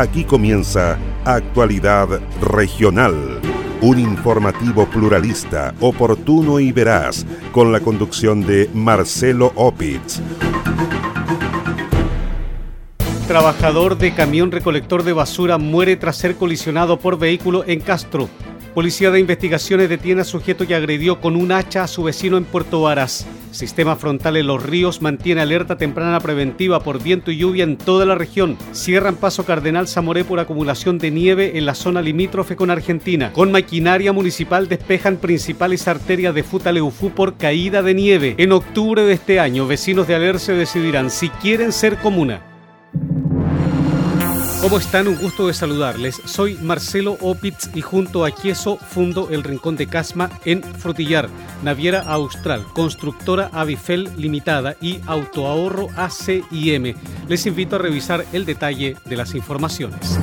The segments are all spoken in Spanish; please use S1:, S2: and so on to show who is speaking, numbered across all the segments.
S1: Aquí comienza Actualidad Regional, un informativo pluralista, oportuno y veraz, con la conducción de Marcelo Opitz.
S2: Trabajador de camión recolector de basura muere tras ser colisionado por vehículo en Castro. Policía de Investigaciones detiene a sujeto que agredió con un hacha a su vecino en Puerto Varas. Sistema frontal en los ríos mantiene alerta temprana preventiva por viento y lluvia en toda la región. Cierran paso Cardenal Zamoré por acumulación de nieve en la zona limítrofe con Argentina. Con maquinaria municipal despejan principales arterias de Futaleufú por caída de nieve. En octubre de este año, vecinos de Alerce decidirán si quieren ser comuna. ¿Cómo están? Un gusto de saludarles. Soy Marcelo Opitz y junto a Quieso fundo el Rincón de Casma en Frutillar, Naviera Austral, Constructora Avifel Limitada y Autoahorro ACIM. Les invito a revisar el detalle de las informaciones.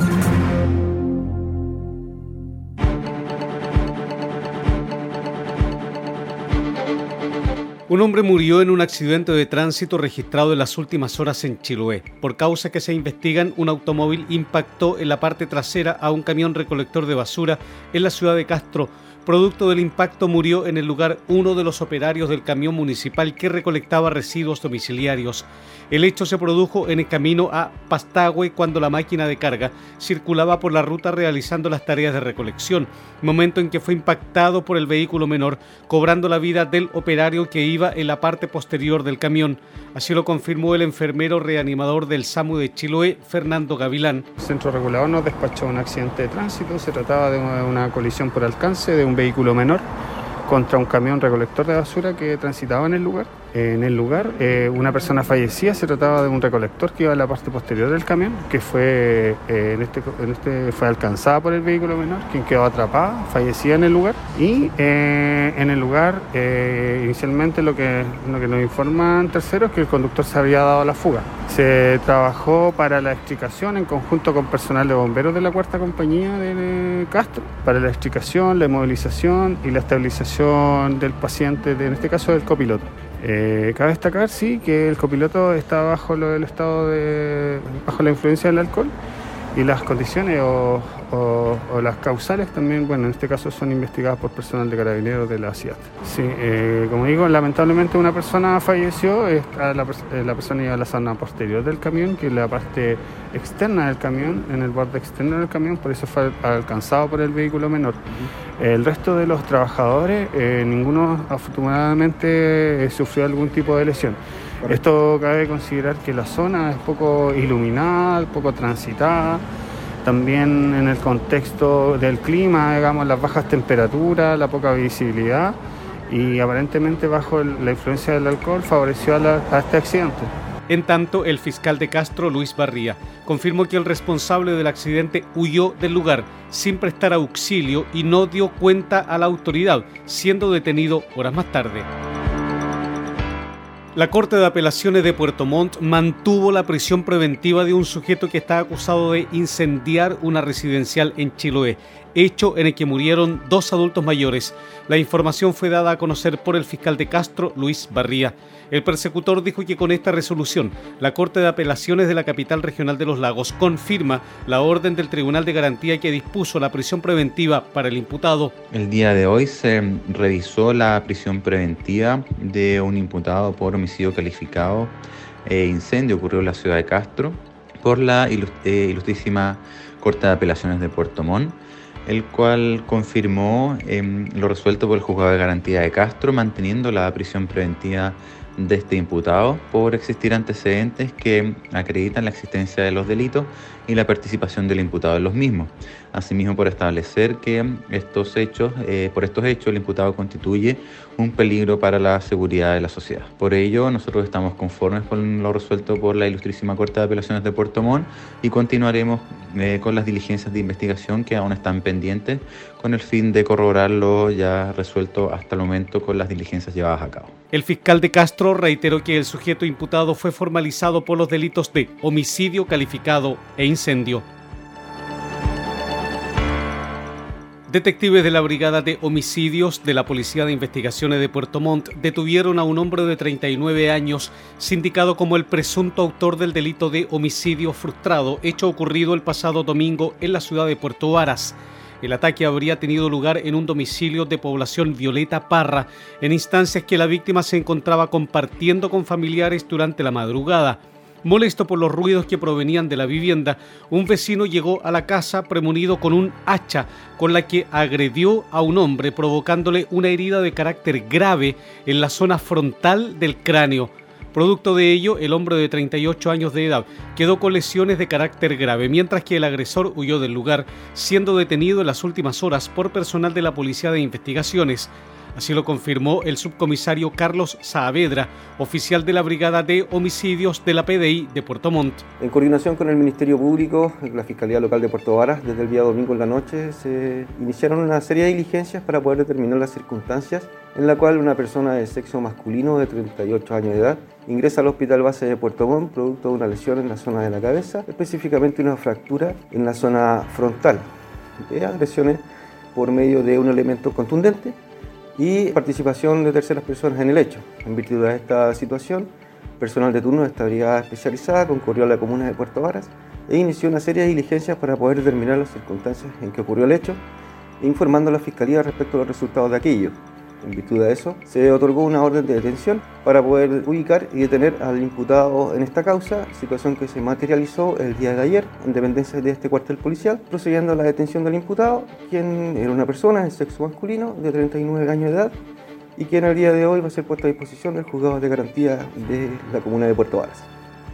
S2: Un hombre murió en un accidente de tránsito registrado en las últimas horas en Chiloé. Por causa que se investigan, un automóvil impactó en la parte trasera a un camión recolector de basura en la ciudad de Castro. Producto del impacto murió en el lugar uno de los operarios del camión municipal que recolectaba residuos domiciliarios. El hecho se produjo en el camino a Pastagüe cuando la máquina de carga circulaba por la ruta realizando las tareas de recolección, momento en que fue impactado por el vehículo menor, cobrando la vida del operario que iba en la parte posterior del camión. Así lo confirmó el enfermero reanimador del SAMU de Chiloé, Fernando Gavilán.
S3: El centro regulador nos despachó un accidente de tránsito, se trataba de una colisión por alcance de un vehículo menor contra un camión recolector de basura que transitaba en el lugar en el lugar. Eh, una persona fallecía, se trataba de un recolector que iba a la parte posterior del camión, que fue, eh, en, este, en este fue alcanzada por el vehículo menor, quien quedó atrapada, fallecía en el lugar. Y eh, en el lugar, inicialmente lo que, lo que nos informan terceros es que el conductor se había dado la fuga. Se trabajó para la explicación en conjunto con personal de bomberos de la cuarta compañía de Castro, para la explicación, la inmovilización y la estabilización del paciente, en este caso del copiloto. Eh, cabe destacar, sí, que el copiloto está bajo estado de. bajo la influencia del alcohol y las condiciones o, las causales también, bueno, en este caso son investigadas por personal de carabineros de la CIAT. Sí, eh, como digo, lamentablemente una persona falleció, eh, la, persona iba a la zona posterior del camión, que es la parte externa del camión, en el borde externo del camión, por eso fue alcanzado por el vehículo menor. El resto de los trabajadores, eh, ninguno afortunadamente sufrió algún tipo de lesión. Esto cabe considerar que la zona es poco iluminada, poco transitada, también en el contexto del clima, digamos, las bajas temperaturas, la poca visibilidad y aparentemente bajo la influencia del alcohol favoreció a, este accidente.
S2: En tanto, el fiscal de Castro, Luis Barría, confirmó que el responsable del accidente huyó del lugar sin prestar auxilio y no dio cuenta a la autoridad, siendo detenido horas más tarde. La Corte de Apelaciones de Puerto Montt mantuvo la prisión preventiva de un sujeto que está acusado de incendiar una residencial en Chiloé hecho en el que murieron dos adultos mayores. La información fue dada a conocer por el fiscal de Castro, Luis Barría. El persecutor dijo que con esta resolución, la Corte de Apelaciones de la capital regional de los lagos confirma la orden del Tribunal de Garantía que dispuso la prisión preventiva para el imputado.
S4: El día de hoy se revisó la prisión preventiva de un imputado por homicidio calificado e incendio ocurrió en la ciudad de Castro por la eh, ilustrísima Corte de Apelaciones de Puerto Montt el cual confirmó em, lo resuelto por el juzgado de garantía de Castro, manteniendo la prisión preventiva de este imputado por existir antecedentes que acreditan la existencia de los delitos y la participación del imputado en los mismos. Asimismo, por establecer que estos hechos, eh, por estos hechos, el imputado constituye un peligro para la seguridad de la sociedad. Por ello, nosotros estamos conformes con lo resuelto por la Ilustrísima Corte de Apelaciones de Puerto Montt y continuaremos eh, con las diligencias de investigación que aún están pendientes con el fin de corroborar lo ya resuelto hasta el momento con las diligencias llevadas a cabo.
S2: El fiscal de Castro reiteró que el sujeto imputado fue formalizado por los delitos de homicidio calificado e incendio Detectives de la Brigada de Homicidios de la Policía de Investigaciones de Puerto Montt detuvieron a un hombre de 39 años, sindicado como el presunto autor del delito de homicidio frustrado, hecho ocurrido el pasado domingo en la ciudad de Puerto Varas. El ataque habría tenido lugar en un domicilio de población Violeta Parra, en instancias que la víctima se encontraba compartiendo con familiares durante la madrugada. Molesto por los ruidos que provenían de la vivienda, un vecino llegó a la casa premunido con un hacha con la que agredió a un hombre provocándole una herida de carácter grave en la zona frontal del cráneo. Producto de ello, el hombre de 38 años de edad quedó con lesiones de carácter grave, mientras que el agresor huyó del lugar, siendo detenido en las últimas horas por personal de la Policía de Investigaciones. Así lo confirmó el subcomisario Carlos Saavedra, oficial de la Brigada de Homicidios de la PDI de Puerto Montt.
S5: En coordinación con el Ministerio Público, la Fiscalía Local de Puerto Varas, desde el día domingo en la noche se iniciaron una serie de diligencias para poder determinar las circunstancias en la cual una persona de sexo masculino de 38 años de edad ingresa al Hospital Base de Puerto Montt producto de una lesión en la zona de la cabeza, específicamente una fractura en la zona frontal de agresiones por medio de un elemento contundente y participación de terceras personas en el hecho. En virtud de esta situación, personal de turno de esta brigada especializada concurrió a la comuna de Puerto Varas e inició una serie de diligencias para poder determinar las circunstancias en que ocurrió el hecho, informando a la Fiscalía respecto a los resultados de aquello. En virtud de eso, se otorgó una orden de detención para poder ubicar y detener al imputado en esta causa, situación que se materializó el día de ayer en dependencia de este cuartel policial, procediendo a la detención del imputado, quien era una persona de sexo masculino de 39 años de edad y quien al día de hoy va a ser puesto a disposición del juzgado de garantía de la comuna de Puerto Varas.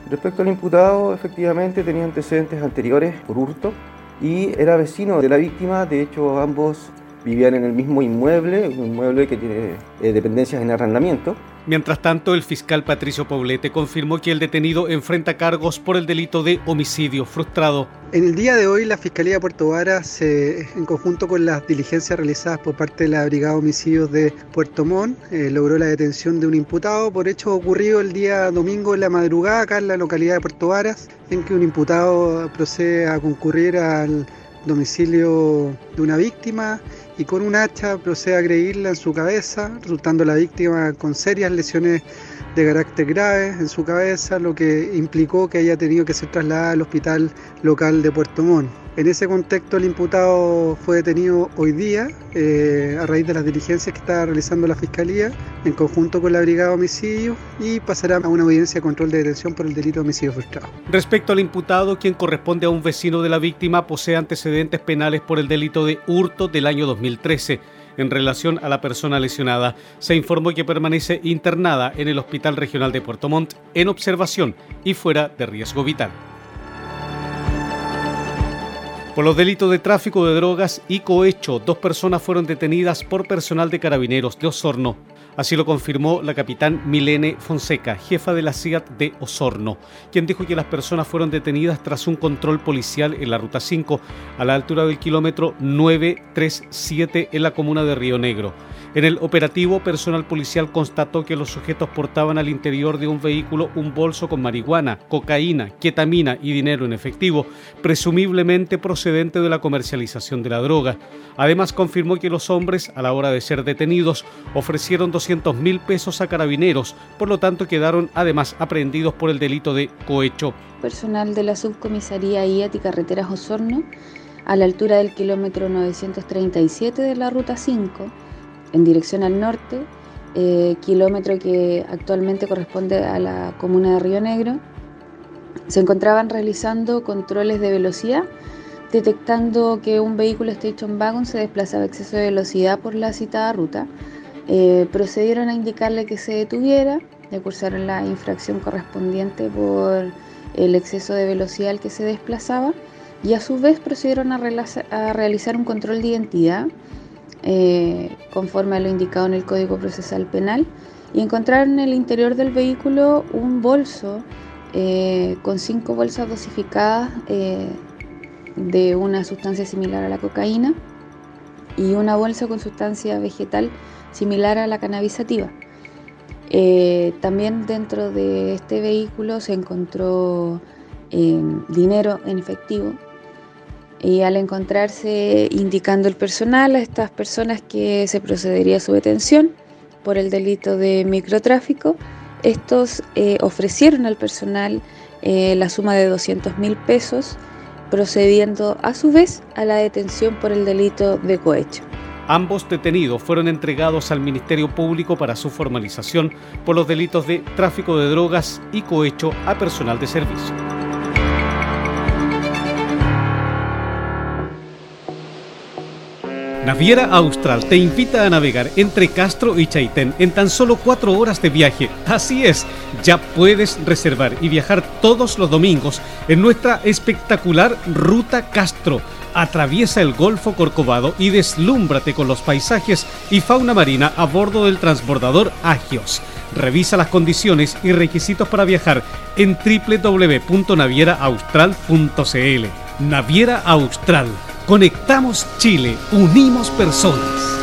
S5: Respecto al imputado, efectivamente tenía antecedentes anteriores por hurto y era vecino de la víctima, de hecho ambos vivían en el mismo inmueble, un inmueble que tiene eh, dependencias en arrendamiento.
S2: Mientras tanto, el fiscal Patricio Poblete confirmó que el detenido enfrenta cargos por el delito de homicidio frustrado.
S6: En el día de hoy, la Fiscalía de Puerto Varas, en conjunto con las diligencias realizadas por parte de la Brigada de Homicidios de Puerto Montt, eh, logró la detención de un imputado por hechos ocurridos el día domingo en la madrugada acá en la localidad de Puerto Varas, en que un imputado procede a concurrir al domicilio de una víctima y con un hacha procede a agredirla en su cabeza, resultando la víctima con serias lesiones de carácter grave en su cabeza, lo que implicó que haya tenido que ser trasladada al hospital local de Puerto Montt. En ese contexto el imputado fue detenido hoy día eh, a raíz de las diligencias que está realizando la Fiscalía en conjunto con la Brigada de Homicidio y pasará a una audiencia de control de detención por el delito de homicidio frustrado.
S2: Respecto al imputado, quien corresponde a un vecino de la víctima, posee antecedentes penales por el delito de hurto del año 2013 en relación a la persona lesionada. Se informó que permanece internada en el Hospital Regional de Puerto Montt en observación y fuera de riesgo vital por los delitos de tráfico de drogas y cohecho. Dos personas fueron detenidas por personal de carabineros de Osorno. Así lo confirmó la capitán Milene Fonseca, jefa de la CIAT de Osorno, quien dijo que las personas fueron detenidas tras un control policial en la Ruta 5 a la altura del kilómetro 937 en la comuna de Río Negro. En el operativo, personal policial constató que los sujetos portaban al interior de un vehículo un bolso con marihuana, cocaína, ketamina y dinero en efectivo, presumiblemente procedente de la comercialización de la droga. Además, confirmó que los hombres, a la hora de ser detenidos, ofrecieron 200 mil pesos a carabineros, por lo tanto quedaron además aprehendidos por el delito de cohecho.
S7: Personal de la subcomisaría IAT y Carreteras Osorno, a la altura del kilómetro 937 de la Ruta 5, en dirección al norte, eh, kilómetro que actualmente corresponde a la comuna de Río Negro, se encontraban realizando controles de velocidad, detectando que un vehículo Station Wagon se desplazaba a exceso de velocidad por la citada ruta. Eh, procedieron a indicarle que se detuviera, le cursaron la infracción correspondiente por el exceso de velocidad al que se desplazaba y a su vez procedieron a, a realizar un control de identidad eh, conforme a lo indicado en el Código Procesal Penal y encontraron en el interior del vehículo un bolso eh, con cinco bolsas dosificadas eh, de una sustancia similar a la cocaína y una bolsa con sustancia vegetal similar a la cannabisativa. también dentro de este vehículo se encontró dinero en efectivo Y al encontrarse indicando el personal a estas personas que se procedería a su detención por el delito de microtráfico, estos eh, ofrecieron al personal eh, la suma de 200 mil pesos, procediendo a su vez a la detención por el delito de cohecho.
S2: Ambos detenidos fueron entregados al Ministerio Público para su formalización por los delitos de tráfico de drogas y cohecho a personal de servicio. Naviera Austral te invita a navegar entre Castro y Chaitén en tan solo cuatro horas de viaje. Así es, ya puedes reservar y viajar todos los domingos en nuestra espectacular Ruta Castro. Atraviesa el Golfo Corcovado y deslúmbrate con los paisajes y fauna marina a bordo del transbordador Agios. Revisa las condiciones y requisitos para viajar en www.navieraaustral.cl. Naviera Austral Conectamos Chile, unimos personas.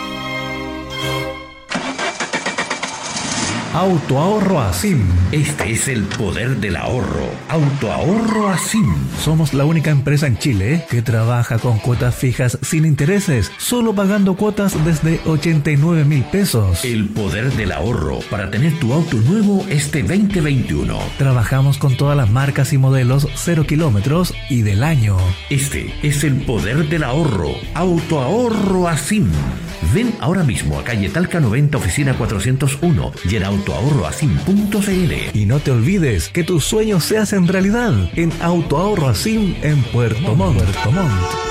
S8: Autoahorro Asim. Este es el poder del ahorro. Autoahorro Asim. Somos la única empresa en Chile que trabaja con cuotas fijas sin intereses, solo pagando cuotas desde 89 mil pesos. El poder del ahorro para tener tu auto nuevo este 2021. Trabajamos con todas las marcas y modelos 0 kilómetros y del año. Este es el poder del ahorro. Autoahorro Asim. Ven ahora mismo a calle Talca 90, oficina 401 y en autoahorroasim.cl. Y no te olvides que tus sueños se hacen realidad en Autoahorro Asim en Puerto Montt. Puerto Montt.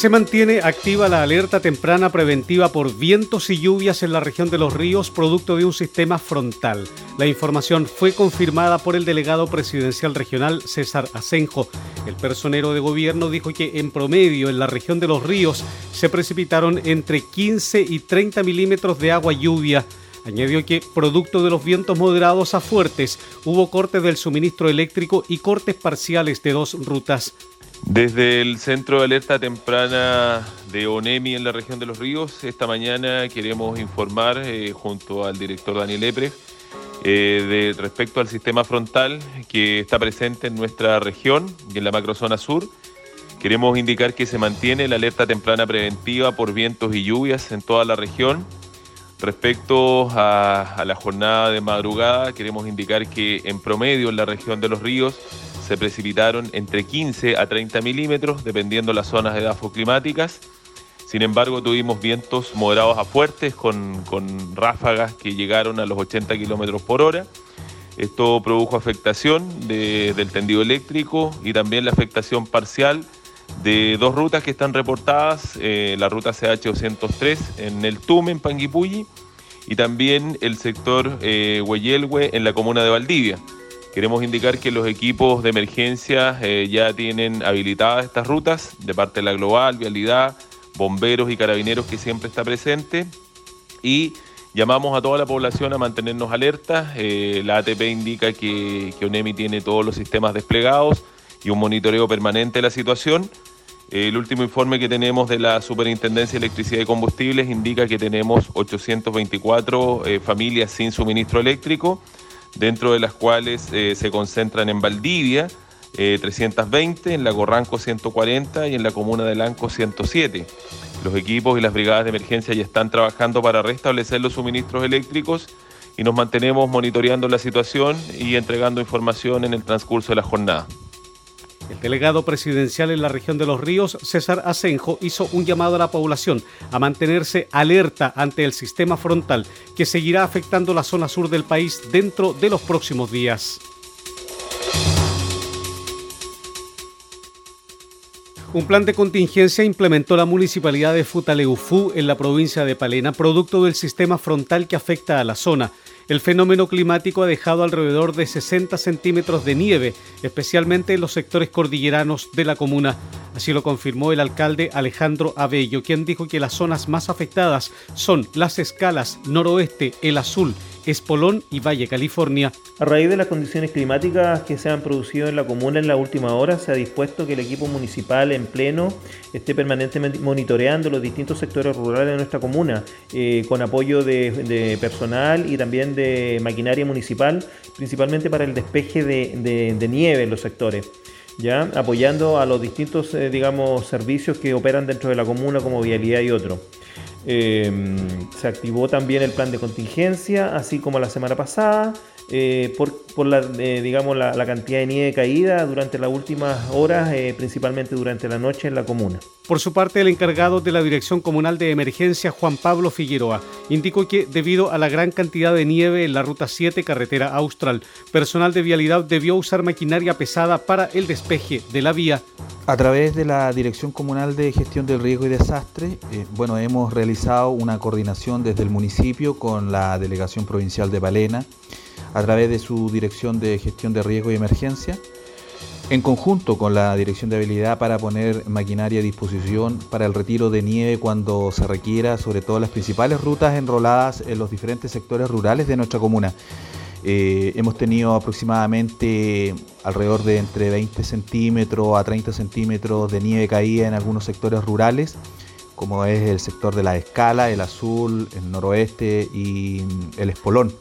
S2: Se mantiene activa la alerta temprana preventiva por vientos y lluvias en la región de los ríos producto de un sistema frontal. La información fue confirmada por el delegado presidencial regional César Asenjo. El personero de gobierno dijo que en promedio en la región de los ríos se precipitaron entre 15 y 30 milímetros de agua lluvia. Añadió que, producto de los vientos moderados a fuertes, hubo cortes del suministro eléctrico y cortes parciales de dos rutas.
S9: Desde el Centro de Alerta Temprana de ONEMI en la región de los ríos, esta mañana queremos informar eh, junto al director Daniel Epre eh, de, respecto al sistema frontal que está presente en nuestra región y en la macrozona sur. Queremos indicar que se mantiene la alerta temprana preventiva por vientos y lluvias en toda la región. Respecto a la jornada de madrugada, queremos indicar que en promedio en la región de los ríos se precipitaron entre 15 a 30 milímetros, dependiendo las zonas de edafo climáticas. Sin embargo, tuvimos vientos moderados a fuertes con, ráfagas que llegaron a los 80 kilómetros por hora. Esto produjo afectación del tendido eléctrico y también la afectación parcial de dos rutas que están reportadas, eh, la ruta CH203 en el Tume, en Panguipulli, y también el sector eh, en la comuna de Valdivia. Queremos indicar que los equipos de emergencia eh, ya tienen habilitadas estas rutas de parte de la Global, Vialidad, bomberos y carabineros que siempre está presente y Llamamos a toda la población a mantenernos alertas. Eh, la ATP indica que, que ONEMI tiene todos los sistemas desplegados y un monitoreo permanente de la situación. El último informe que tenemos de la Superintendencia de Electricidad y Combustibles indica que tenemos 824 eh, familias sin suministro eléctrico, dentro de las cuales eh, se concentran en Valdivia 320, en la Corranco 140 y en la comuna de Lanco 107. Los equipos y las brigadas de emergencia ya están trabajando para restablecer los suministros eléctricos y nos mantenemos monitoreando la situación y entregando información en el transcurso de la jornada.
S2: El delegado presidencial en la región de los ríos, César Asenjo, hizo un llamado a la población a mantenerse alerta ante el sistema frontal que seguirá afectando la zona sur del país dentro de los próximos días. Un plan de contingencia implementó la municipalidad de Futaleufú en la provincia de Palena, producto del sistema frontal que afecta a la zona. El fenómeno climático ha dejado alrededor de 60 centímetros de nieve, especialmente en los sectores cordilleranos de la comuna. Así lo confirmó el alcalde Alejandro Abello, quien dijo que las zonas más afectadas son las escalas noroeste, el azul, Espolón y Valle California.
S10: A raíz de las condiciones climáticas que se han producido en la comuna en la última hora, se ha dispuesto que el equipo municipal en pleno esté permanentemente monitoreando los distintos sectores rurales de nuestra comuna, eh, con apoyo de, personal y también de maquinaria municipal, principalmente para el despeje de, nieve en los sectores. ¿Ya? apoyando a los distintos eh, digamos, servicios que operan dentro de la comuna como vialidad y otro. Em, se activó también el plan de contingencia, así como la semana pasada, eh, por, la, eh, digamos, la, cantidad de nieve caída durante las últimas horas, eh, principalmente durante la noche en la comuna.
S2: Por su parte, el encargado de la Dirección Comunal de Emergencia, Juan Pablo Figueroa, indicó que debido a la gran cantidad de nieve en la Ruta 7, carretera austral, personal de vialidad debió usar maquinaria pesada para el despeje de la vía.
S11: A través de la Dirección Comunal de Gestión del Riesgo y Desastre, bueno, hemos realizado una coordinación desde el municipio con la Delegación Provincial de Balena a través de su Dirección de Gestión de Riesgo y Emergencia, en conjunto con la Dirección de Habilidad para poner maquinaria a disposición para el retiro de nieve cuando se requiera, sobre todo las principales rutas enroladas en los diferentes sectores rurales de nuestra comuna. Eh, hemos tenido aproximadamente alrededor de entre 20 centímetros a 30 centímetros de nieve caída en algunos sectores rurales, como es el sector de la Escala, el Azul, el Noroeste y el Espolón.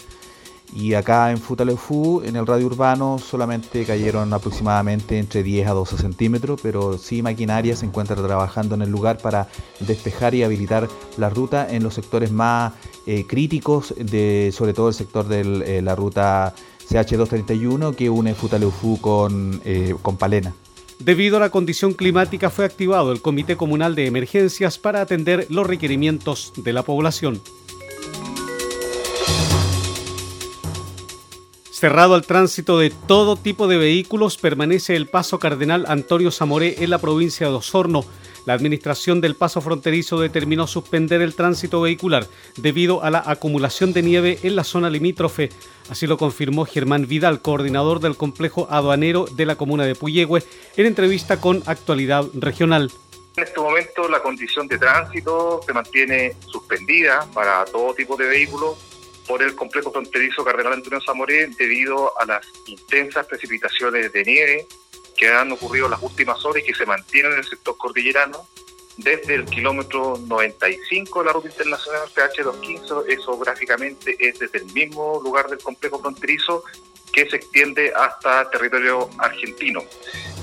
S11: Y acá en Futaleufú, en el radio urbano, solamente cayeron aproximadamente entre 10 a 12 centímetros, pero sí maquinaria se encuentra trabajando en el lugar para despejar y habilitar la ruta en los sectores más eh, críticos, de, sobre todo el sector de eh, la ruta CH231 que une Futaleufú con, eh, con Palena.
S2: Debido a la condición climática fue activado el Comité Comunal de Emergencias para atender los requerimientos de la población. Cerrado al tránsito de todo tipo de vehículos, permanece el paso Cardenal Antonio Zamoré en la provincia de Osorno. La administración del paso fronterizo determinó suspender el tránsito vehicular debido a la acumulación de nieve en la zona limítrofe. Así lo confirmó Germán Vidal, coordinador del complejo aduanero de la comuna de Puyehue, en entrevista con Actualidad Regional.
S12: En este momento la condición de tránsito se mantiene suspendida para todo tipo de vehículos por el complejo fronterizo Cardenal Antonio Zamoré debido a las intensas precipitaciones de nieve que han ocurrido en las últimas horas y que se mantienen en el sector cordillerano desde el kilómetro 95 de la ruta internacional PH215, eso gráficamente es desde el mismo lugar del complejo fronterizo que se extiende hasta territorio argentino.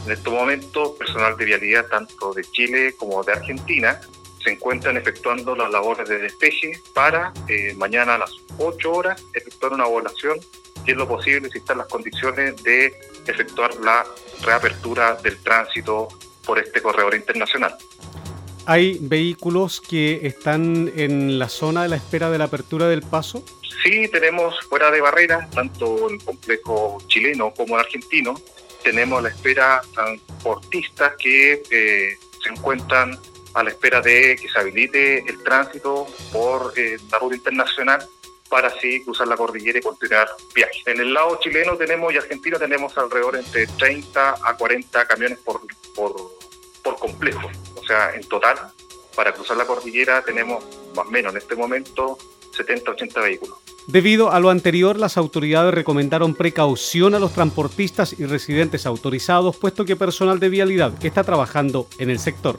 S12: En estos momentos, personal de vialidad tanto de Chile como de Argentina se encuentran efectuando las labores de despeje para eh, mañana a las 8 horas efectuar una evaluación y es lo posible si están las condiciones de efectuar la reapertura del tránsito por este corredor internacional.
S2: ¿Hay vehículos que están en la zona de la espera de la apertura del paso?
S12: Sí, tenemos fuera de barrera, tanto en el complejo chileno como el argentino, tenemos a la espera transportistas que eh, se encuentran a la espera de que se habilite el tránsito por eh, la ruta internacional para así cruzar la cordillera y continuar viaje. En el lado chileno tenemos y argentino tenemos alrededor entre 30 a 40 camiones por, por, por complejo. O sea, en total, para cruzar la cordillera tenemos más o menos en este momento 70, 80 vehículos.
S2: Debido a lo anterior, las autoridades recomendaron precaución a los transportistas y residentes autorizados, puesto que personal de vialidad está trabajando en el sector.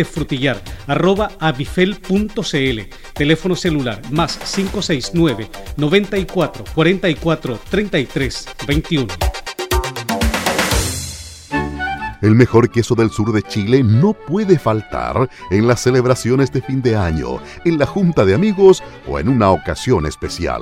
S2: frutillar arroba avifel.cl. Teléfono celular más 569 94 44 33 21.
S13: El mejor queso del sur de Chile no puede faltar en las celebraciones de fin de año, en la junta de amigos o en una ocasión especial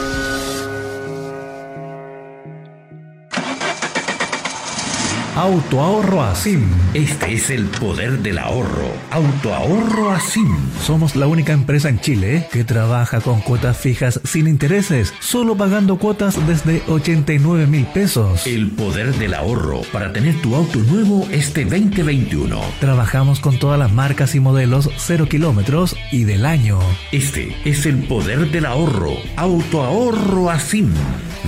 S8: Autoahorro Asim. Este es el poder del ahorro. Autoahorro Asim. Somos la única empresa en Chile que trabaja con cuotas fijas sin intereses, solo pagando cuotas desde 89 mil pesos. El poder del ahorro para tener tu auto nuevo este 2021. Trabajamos con todas las marcas y modelos 0 kilómetros y del año. Este es el poder del ahorro. Autoahorro Asim.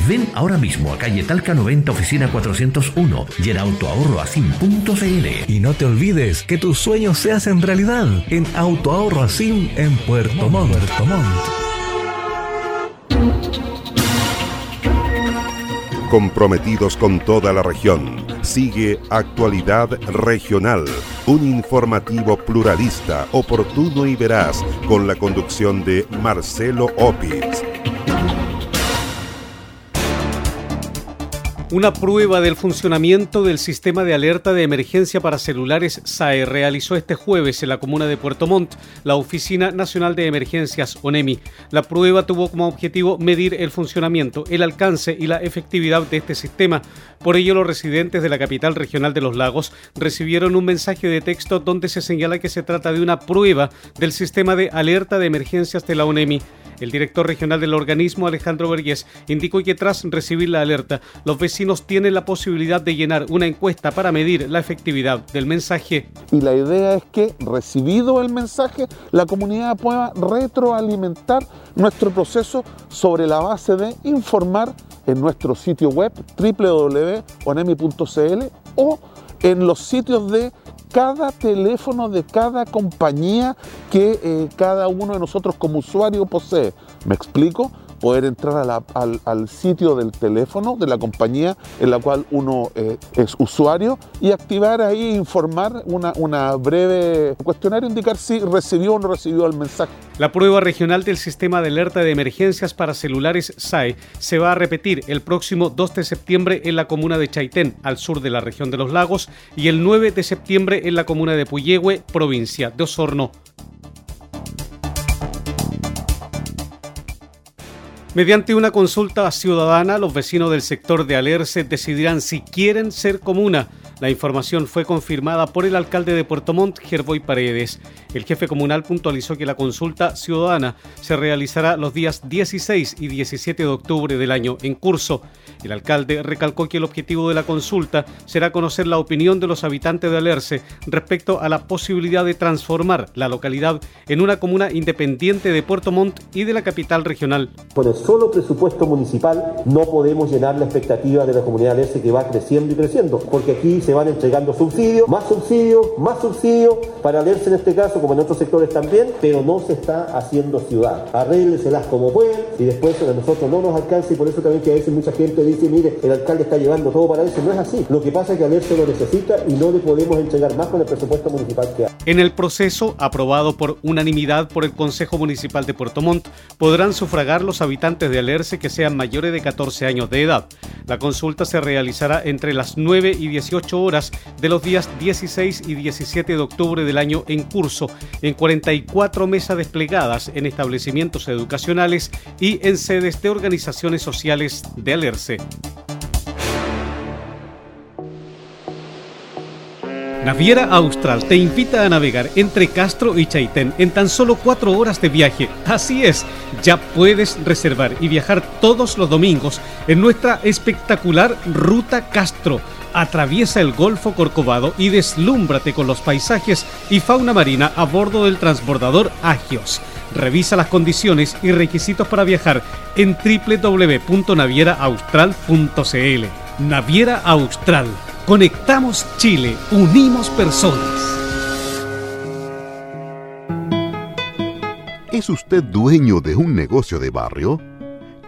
S8: Ven ahora mismo a calle Talca 90, oficina 401 y en autoahorroasim.cl. Y no te olvides que tus sueños se hacen realidad en Autoahorro Asim en Puerto Montt. Montt.
S1: Comprometidos con toda la región. Sigue Actualidad Regional, un informativo pluralista, oportuno y veraz, con la conducción de Marcelo Opitz.
S2: Una prueba del funcionamiento del sistema de alerta de emergencia para celulares SAE realizó este jueves en la comuna de Puerto Montt la Oficina Nacional de Emergencias ONEMI. La prueba tuvo como objetivo medir el funcionamiento, el alcance y la efectividad de este sistema. Por ello, los residentes de la capital regional de los lagos recibieron un mensaje de texto donde se señala que se trata de una prueba del sistema de alerta de emergencias de la ONEMI. El director regional del organismo, Alejandro Vergés, indicó que tras recibir la alerta, los vecinos tienen la posibilidad de llenar una encuesta para medir la efectividad del mensaje.
S14: Y la idea es que, recibido el mensaje, la comunidad pueda retroalimentar nuestro proceso sobre la base de informar en nuestro sitio web www.onemi.cl o en los sitios de cada teléfono de cada compañía que eh, cada uno de nosotros como usuario posee. ¿Me explico? Poder entrar al, sitio del teléfono de la compañía en la cual uno eh, es usuario y activar ahí, informar una, breve cuestionario, indicar si recibió o no recibió el mensaje.
S2: La prueba regional del sistema de alerta de emergencias para celulares SAE se va a repetir el próximo 2 de septiembre en la comuna de Chaitén, al sur de la región de los lagos, y el 9 de septiembre en la comuna de Puyehue, provincia de Osorno. Mediante una consulta ciudadana, los vecinos del sector de Alerce decidirán si quieren ser comuna. La información fue confirmada por el alcalde de Puerto Montt, Gerboy Paredes. El jefe comunal puntualizó que la consulta ciudadana se realizará los días 16 y 17 de octubre del año en curso. El alcalde recalcó que el objetivo de la consulta será conocer la opinión de los habitantes de Alerce respecto a la posibilidad de transformar la localidad en una comuna independiente de Puerto Montt y de la capital regional.
S15: Con el solo presupuesto municipal no podemos llenar la expectativa de la comunidad de Alerce que va creciendo y creciendo, porque aquí se van entregando subsidios, más subsidios, más subsidios, para Alerce en este caso, como en otros sectores también, pero no se está haciendo ciudad. Arrégleselas como pueden y después a nosotros no nos alcanza y por eso también que a veces mucha gente dice, el alcalde está llevando todo para eso. No es así. Lo que pasa es que Alerce lo necesita y no le podemos entregar más con el presupuesto municipal que hay.
S2: En el proceso, aprobado por unanimidad por el Consejo Municipal de Puerto Montt, podrán sufragar los habitantes de Alerce que sean mayores de 14 años de edad. La consulta se realizará entre las 9 y 18 horas de los días 16 y 17 de octubre del año en curso, en 44 mesas desplegadas en establecimientos educacionales y en sedes de organizaciones sociales de Alerce. Naviera Austral te invita a navegar entre Castro y Chaitén en tan solo cuatro horas de viaje. Así es, ya puedes reservar y viajar todos los domingos en nuestra espectacular Ruta Castro. Atraviesa el Golfo Corcovado y deslúmbrate con los paisajes y fauna marina a bordo del transbordador Agios. Revisa las condiciones y requisitos para viajar en www.navieraaustral.cl. Naviera Austral Conectamos Chile, unimos personas.
S13: ¿Es usted dueño de un negocio de barrio?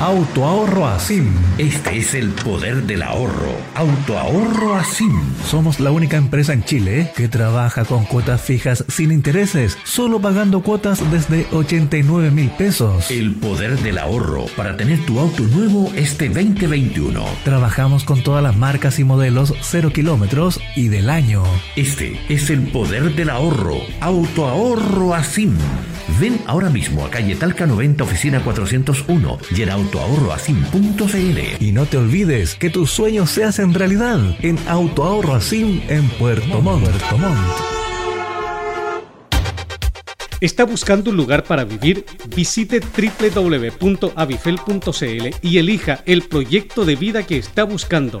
S8: Autoahorro Asim. Este es el poder del ahorro. Autoahorro Asim. Somos la única empresa en Chile que trabaja con cuotas fijas sin intereses, solo pagando cuotas desde 89 mil pesos. El poder del ahorro para tener tu auto nuevo este 2021. Trabajamos con todas las marcas y modelos 0 kilómetros y del año. Este es el poder del ahorro. Autoahorro Asim. Ven ahora mismo a calle Talca 90, oficina 401 y en autoahorroasim.cl. Y no te olvides que tus sueños se hacen realidad en Autoahorro Asim en Puerto Montt. Puerto Montt.
S2: ¿Está buscando un lugar para vivir? Visite www.avifel.cl y elija el proyecto de vida que está buscando.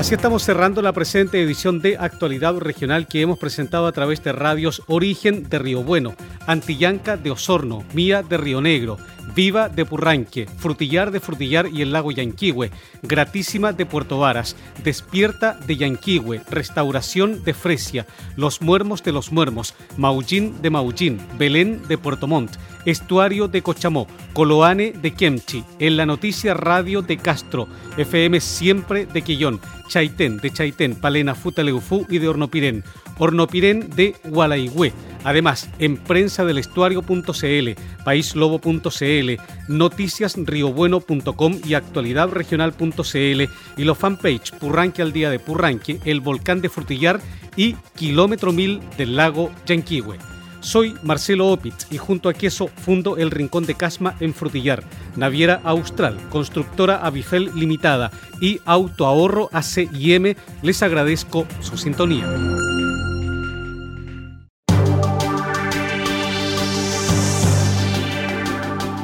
S2: Así estamos cerrando la presente edición de Actualidad Regional que hemos presentado a través de radios Origen de Río Bueno, Antillanca de Osorno, Mía de Río Negro, Viva de Purranque, Frutillar de Frutillar y el lago Yanquihue, Gratísima de Puerto Varas, Despierta de Yanquihue, Restauración de Fresia, Los Muermos de los Muermos, Maullín de Maullín, Belén de Puerto Montt, Estuario de Cochamó, Coloane de Kemchi, En la Noticia Radio de Castro, FM Siempre de Quillón, Chaitén de Chaitén, Palena Futaleufú y de Hornopirén, Hornopirén de Gualaigüe. Además, en prensa del estuario.cl, noticiasriobueno.com y actualidadregional.cl y los fanpage Purranque al día de Purranque, el volcán de Frutillar y Kilómetro Mil del lago Yanquihue. Soy Marcelo Opitz y junto a Queso fundo el Rincón de Casma en Frutillar, Naviera Austral, Constructora Avifel Limitada y Autoahorro ACIM. Les agradezco su sintonía.